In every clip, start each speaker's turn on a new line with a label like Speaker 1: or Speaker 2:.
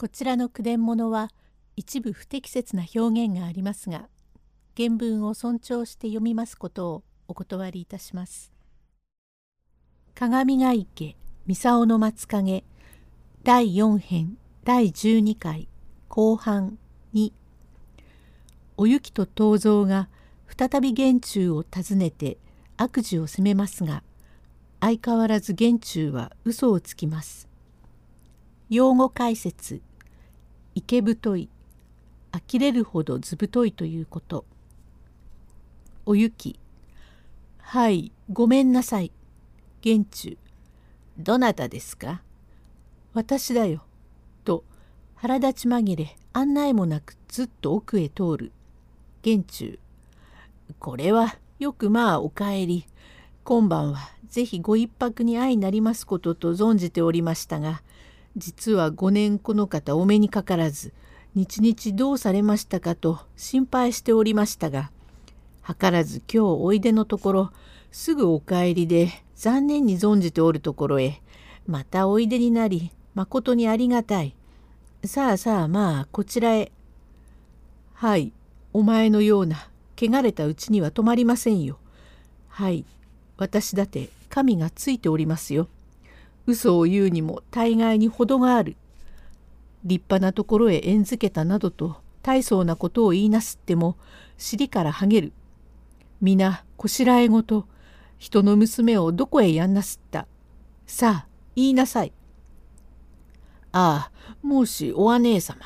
Speaker 1: こちらの句伝物は一部不適切な表現がありますが原文を尊重して読みますことをお断りいたします。鏡ヶ池三竿の松影第4編第12回後半にお雪と東蔵が再び玄中を訪ねて悪事を責めますが相変わらず玄中は嘘をつきます。用語解説池太い呆れるほど図太いということ。おゆきはいごめんなさい。玄中どなたですか？私だよ。と腹立ち紛れ案内もなくずっと奥へ通る。玄中これはよくまあお帰り。今晩はぜひご一泊に相なりますことと存じておりましたが実は5年この方お目にかからず日々どうされましたかと心配しておりましたが図らず今日おいでのところすぐお帰りで残念に存じておるところへまたおいでになりまことにありがたい。さあさあまあこちらへ。はいお前のような汚れたうちには止まりませんよ。はい私だって神がついておりますよ。嘘を言うにも大概に程がある。立派なところへ縁づけたなどと大層なことを言いなすっても尻からはげる。皆こしらえごと人の娘をどこへやんなすった。さあ言いなさい。ああ申しお姉様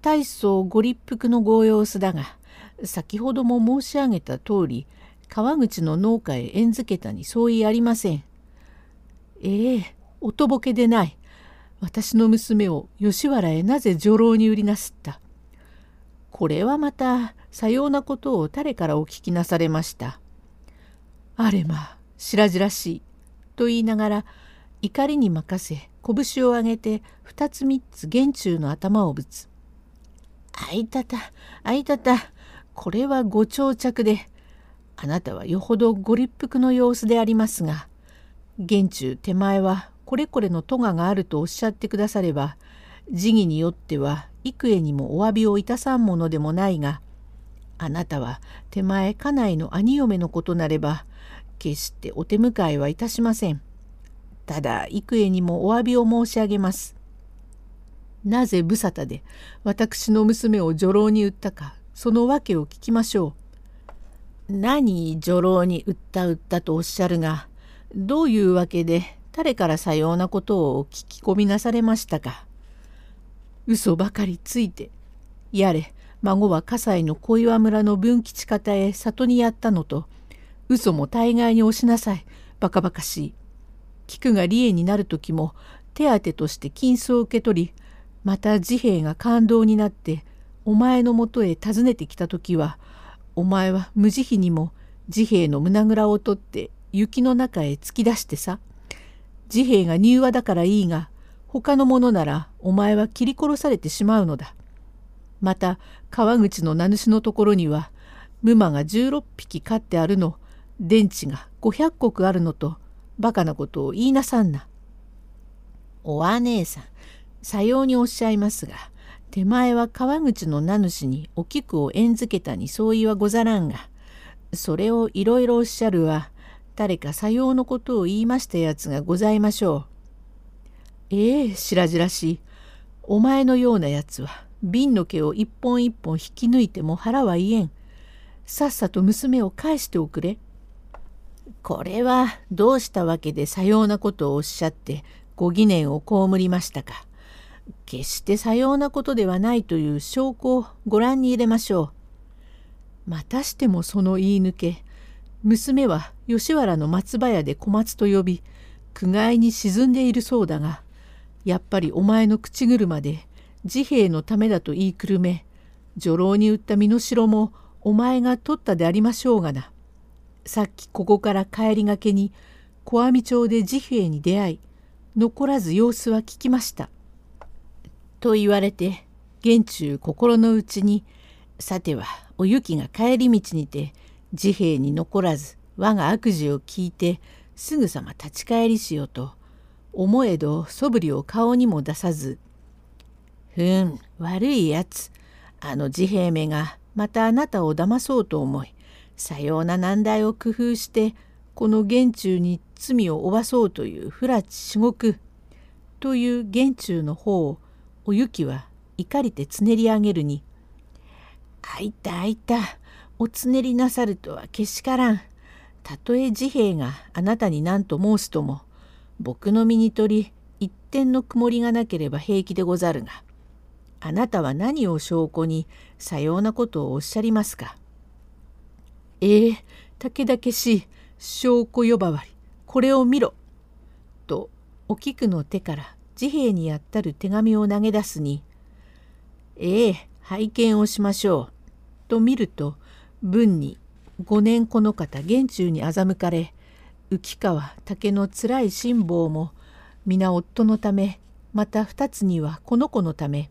Speaker 1: 大層ご立腹のご様子だが先ほども申し上げた通り川口の農家へ縁づけたに相違ありません。ええおとぼけでない。私の娘を吉原へなぜ女郎に売りなすった？これはまたさようなことを誰からお聞きなされました？あれま白々しい。と言いながら怒りに任せ拳を上げて二つ三つ玄中の頭をぶつ。あいたたあいたたこれはご長着であなたはよほどご立腹の様子でありますが玄中手前はこれこれの咎があるとおっしゃってくだされば時義によっては幾重にもお詫びをいたさんものでもないがあなたは手前家内の兄嫁のことなれば決してお手迎えはいたしません。ただ幾重にもお詫びを申し上げます。なぜ無沙汰で私の娘を女郎に売ったかその訳を聞きましょう。何女郎に売った売ったとおっしゃるがどういうわけで誰からさようなことを聞き込みなされましたか？嘘ばかりついて、やれ、孫は葛西の小岩村の分吉方へ里にやったのと、嘘も大概に押しなさい、バカバカしい。菊が離縁になる時も手当として金子を受け取り、また治兵衛が感動になって、お前のもとへ訪ねてきた時は、お前は無慈悲にも治兵衛の胸ぐらを取って雪の中へ突き出してさ。治兵衛が柔和だからいいが他の者ならお前は切り殺されてしまうのだ。また川口の名主のところには馬が16匹飼ってあるの電池が500石あるのとバカなことを言いなさんな。お姉さんさようにおっしゃいますが手前は川口の名主にお菊を縁づけたに相違はござらんがそれをいろいろおっしゃるは誰かさようのことを言いましたやつがございましょう。ええ白々しい。お前のようなやつは瓶の毛を一本一本引き抜いても腹は言えん。さっさと娘を返しておくれ。これはどうしたわけでさようなことをおっしゃってご疑念を被りましたか。決してさようなことではないという証拠をご覧に入れましょう。またしてもその言い抜け娘は吉原の松葉屋で小松と呼び苦界に沈んでいるそうだがやっぱりお前の口車で治兵衛のためだと言いくるめ女郎に売った身代もお前が取ったでありましょうがな。さっきここから帰りがけに小網町で治兵衛に出会い残らず様子は聞きました。と言われて玄中心の内にさてはおゆきが帰り道にて治兵衛に残らず我が悪事を聞いてすぐさま立ち返りしようと思えどそぶりを顔にも出さずふん悪いやつあの治兵衛めがまたあなたを騙そうと思いさような難題を工夫してこの玄中に罪を負わそうという不埒至極という玄中の方をおゆきは怒りてつねり上げるに「あいたあいたおつねりなさるとはけしからん。たとえ治兵衛があなたに何と申すとも僕の身に取り一点の曇りがなければ平気でござるがあなたは何を証拠にさようなことをおっしゃりますか？ええたけだけし証拠呼ばわりこれを見ろ」とお菊の手から治兵衛にやったる手紙を投げ出すに「ええ拝見をしましょう」と見ると文に五年この方玄中に欺かれ浮川竹のつらい辛抱も皆夫のためまた二つにはこの子のため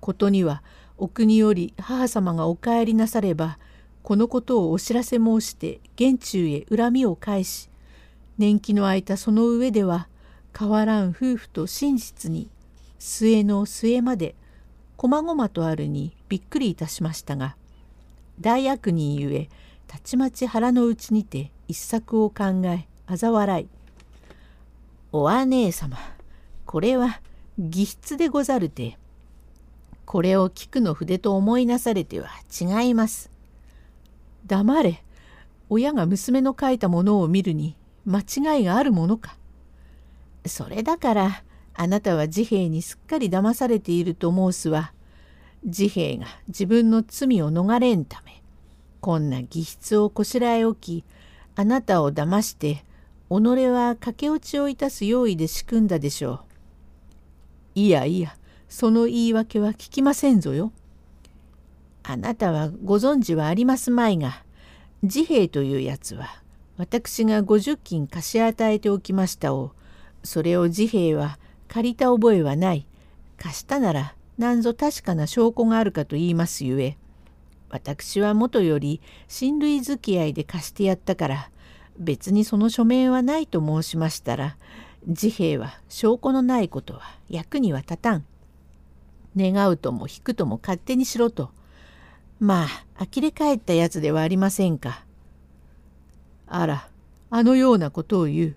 Speaker 1: ことにはお国より母様がお帰りなさればこのことをお知らせ申して玄中へ恨みを返し年季の空いたその上では変わらん夫婦と真実に末の末までこまごまとあるにびっくりいたしましたが大悪人ゆえたちまち腹の内にて一作を考え嘲笑い「お姉様これは義筆でござるてこれを菊の筆と思いなされては違います」黙れ親が娘の書いたものを見るに間違いがあるものか。それだからあなたは治兵衛にすっかり騙されていると申すは治兵衛が自分の罪を逃れんためこんな義筆をこしらえ置きあなたを騙して己は駆け落ちをいたす用意で仕組んだでしょう。いやいやその言い訳は聞きませんぞよ。あなたはご存知はありますまいが治兵衛というやつは私が50金貸し与えておきましたをそれを治兵衛は借りた覚えはない貸したなら何ぞ確かな証拠があるかと言いますゆえ私はもとより親類付き合いで貸してやったから別にその書面はないと申しましたら治兵衛は証拠のないことは役には立たん。願うとも引くとも勝手にしろと。まあ呆れ返ったやつではありませんか。あらあのようなことを言う。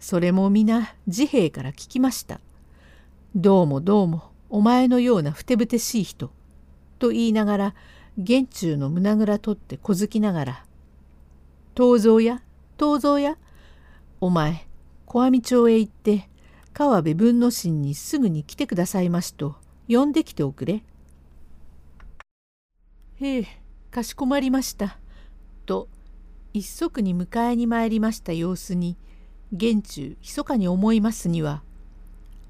Speaker 1: それも皆治兵衛から聞きました。どうもどうもお前のようなふてぶてしい人。と言いながら玄中の胸ぐら取って小突きながら「東蔵や東蔵やお前小網町へ行って川辺文之進にすぐに来てくださいましと呼んできておくれ」。へえかしこまりました」と一足に迎えに参りました様子に玄中密かに思いますには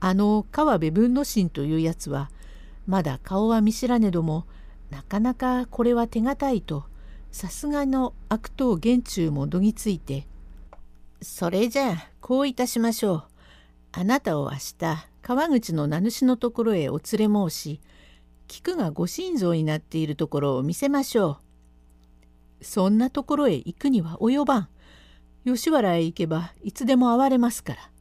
Speaker 1: あの川辺文之進というやつはまだ顔は見知らねどもなかなかこれは手堅いとさすがの悪党玄中もどぎついて「それじゃあこういたしましょう。あなたを明日川口の名主のところへお連れ申し菊がご心臓になっているところを見せましょう。そんなところへ行くには及ばん。吉原へ行けばいつでも会われますから。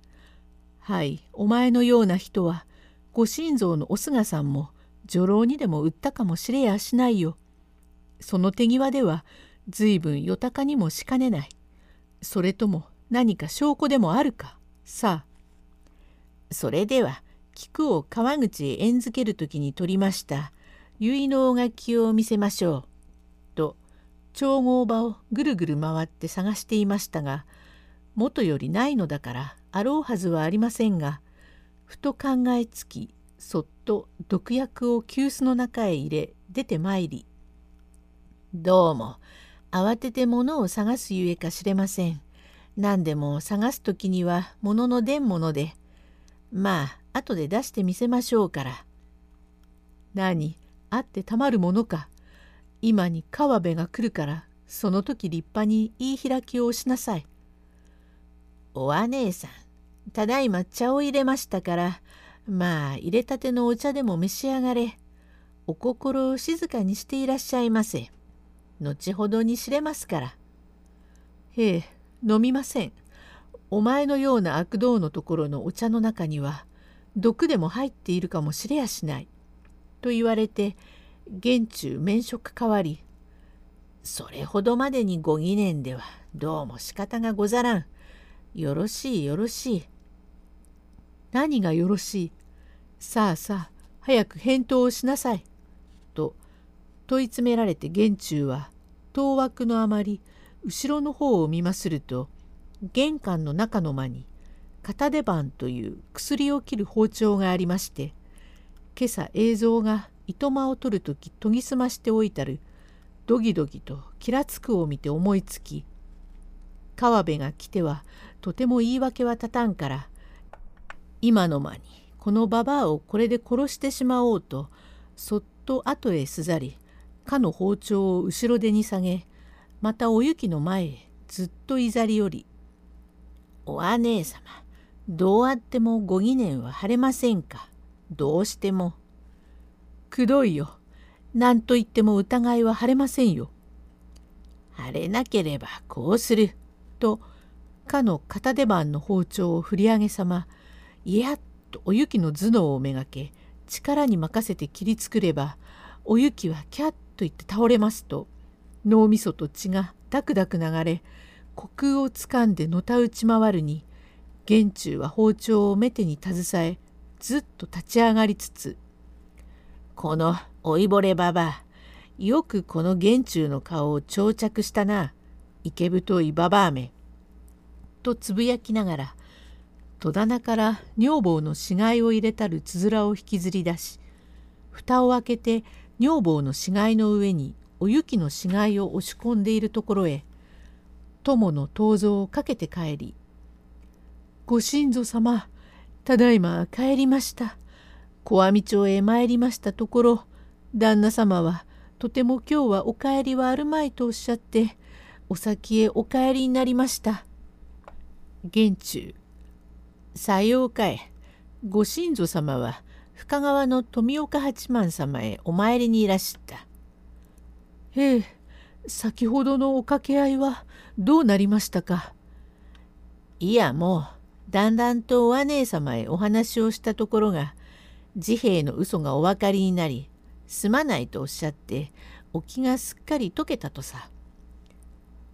Speaker 1: はい、お前のような人はご心臓のお菅さんも女郎にでも売ったかもしれやしないよ。その手際では随分よたかにもしかねない。それとも何か証拠でもあるか。さあ。それでは菊を川口へ縁づける時に取りました結の書きを見せましょう。と調合場をぐるぐる回って探していましたが元よりないのだからあろうはずはありませんがふと考えつきそっと毒薬を急須の中へ入れ出てまいり「どうも慌てて物を探すゆえかしれません。何でも探す時には物の出んものでまあ後で出してみせましょうから。何あってたまるものか今に川辺が来るからその時立派に言い開きをしなさい。お姉さんただいま茶を入れましたからまあ入れたてのお茶でも召し上がれ。お心を静かにしていらっしゃいませ。後ほどに知れますから。へえ、飲みません。お前のような悪道のところのお茶の中には毒でも入っているかもしれやしない。と言われて玄中免職変わりそれほどまでにご疑念ではどうも仕方がござらん。よろしいよろしい。何がよろしい？さあさあ早く返答をしなさい。と問い詰められて玄中は当惑のあまり後ろの方を見ますると玄関の中の間に片手番という薬を切る包丁がありまして今朝映像が糸間を取る時研ぎ澄ましておいたるドギドギときらつくを見て思いつき川辺が来てはとても言い訳は立たんから今の間にこのババアをこれで殺してしまおうとそっと後へすざりかの包丁を後ろ手に下げまたお雪の前へずっといざりより「お姉様どうあってもご疑念は晴れませんか？どうしても」「くどいよ。何と言っても疑いは晴れませんよ」晴れなければこうするとかの片手番の包丁を振り上げさまいやっとお雪の頭脳をめがけ力に任せて切りつくればお雪はキャッと言って倒れますと脳みそと血がダクダク流れ虚空をつかんでのたうち回るに玄中は包丁を目手に携えずっと立ち上がりつつ「この老いぼればばよくこの玄中の顔を長着したな池太いばばあめ」とつぶやきながら戸棚から女房の死骸を入れたるつづらを引きずり出し蓋を開けて女房の死骸の上にお雪の死骸を押し込んでいるところへ友の銅像をかけて帰り「ご神祖様ただいま帰りました小網町へ参りましたところ旦那様はとても今日はお帰りはあるまいとおっしゃってお先へお帰りになりました。玄中さようかいご神祖様は深川の富岡八幡様へお参りにいらした。ええ先ほどのお掛け合いはどうなりましたか？いやもうだんだんとお姉様へお話をしたところが治兵衛の嘘がお分かりになりすまないとおっしゃってお気がすっかり解けたとさ。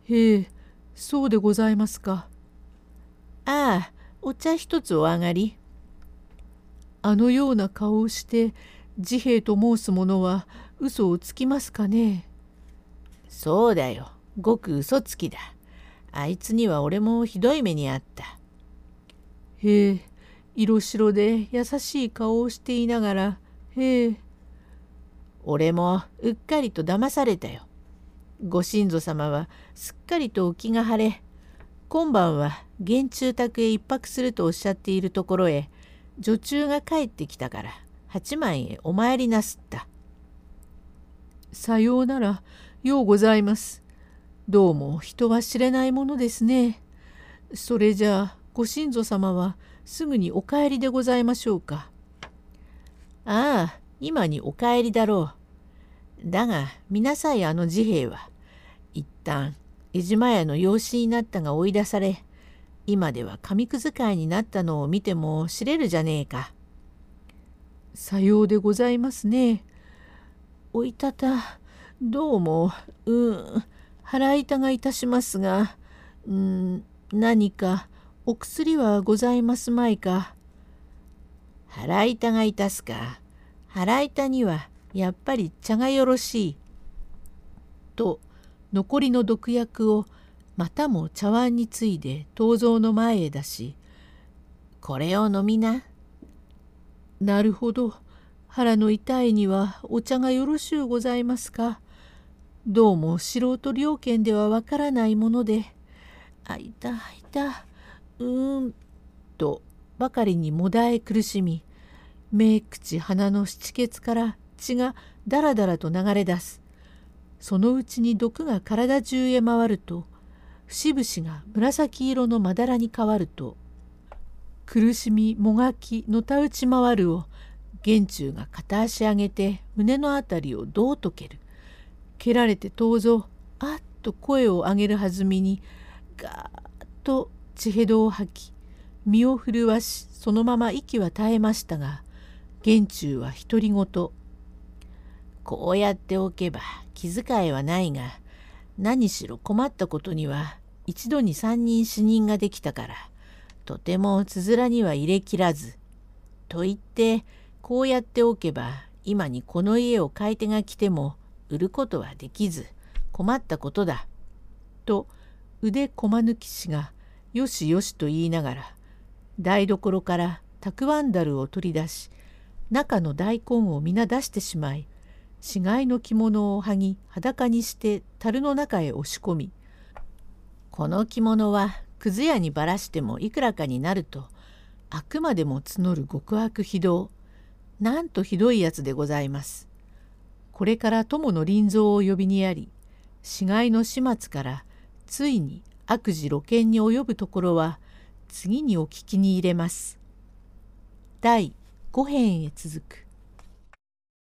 Speaker 1: へえそうでございますか。ああお茶一つお上がり。あのような顔をして治兵衛と申す者は嘘をつきますかね。そうだよ。ごく嘘つきだ。あいつには俺もひどい目にあった。へえ色白で優しい顔をしていながらへえ。俺もうっかりと騙されたよ。ご神祖様はすっかりとお気が晴れ今晩は現中宅へ一泊するとおっしゃっているところへ女中が帰ってきたから八幡へお参りなすった。さようならようございます。どうも人は知れないものですね。それじゃあご神祖様はすぐにお帰りでございましょうか。ああ今にお帰りだろう。だが見なさいあの治兵衛は一旦江島屋の養子になったが追い出され今では紙くずかいになったのを見ても知れるじゃねえか。さようでございますね。おいたたどうもうん腹痛がいたしますがうん何かお薬はございますまいか？腹痛がいたすか？腹痛にはやっぱり茶がよろしい。と残りの毒薬をまたも茶碗についで銅像の前へ出し「これを飲みな」「なるほど。腹の痛いにはお茶がよろしゅうございますか。どうも素人猟犬ではわからないものであいたあいた。うーん」とばかりにもだえ苦しみ目口鼻の七血から血がだらだらと流れ出す。そのうちに毒が体中へ回ると節々が紫色のまだらに変わると苦しみもがきのたうち回るを玄中が片足上げて胸のあたりをどうとける。蹴られて遠ぞあっと声を上げるはずみにガーッと血へどを吐き身を震わしそのまま息は絶えましたが玄中は独り言
Speaker 2: こうやっておけば気遣いはないが何しろ困ったことには一度に三人死人ができたからとてもつづらには入れきらずと言ってこうやっておけば今にこの家を買い手が来ても売ることはできず困ったことだ。と腕駒抜き師がよしよしと言いながら台所からたくわんだるを取り出し中の大根を皆出してしまい死骸の着物を剥ぎ裸にして樽の中へ押し込みこの着物はくず屋にばらしてもいくらかになるとあくまでも募る極悪非道なんとひどいやつでございます。これから友の臨蔵を呼びにやり死骸の始末からついに悪事露見に及ぶところは次にお聞きに入れます。第5編へ続く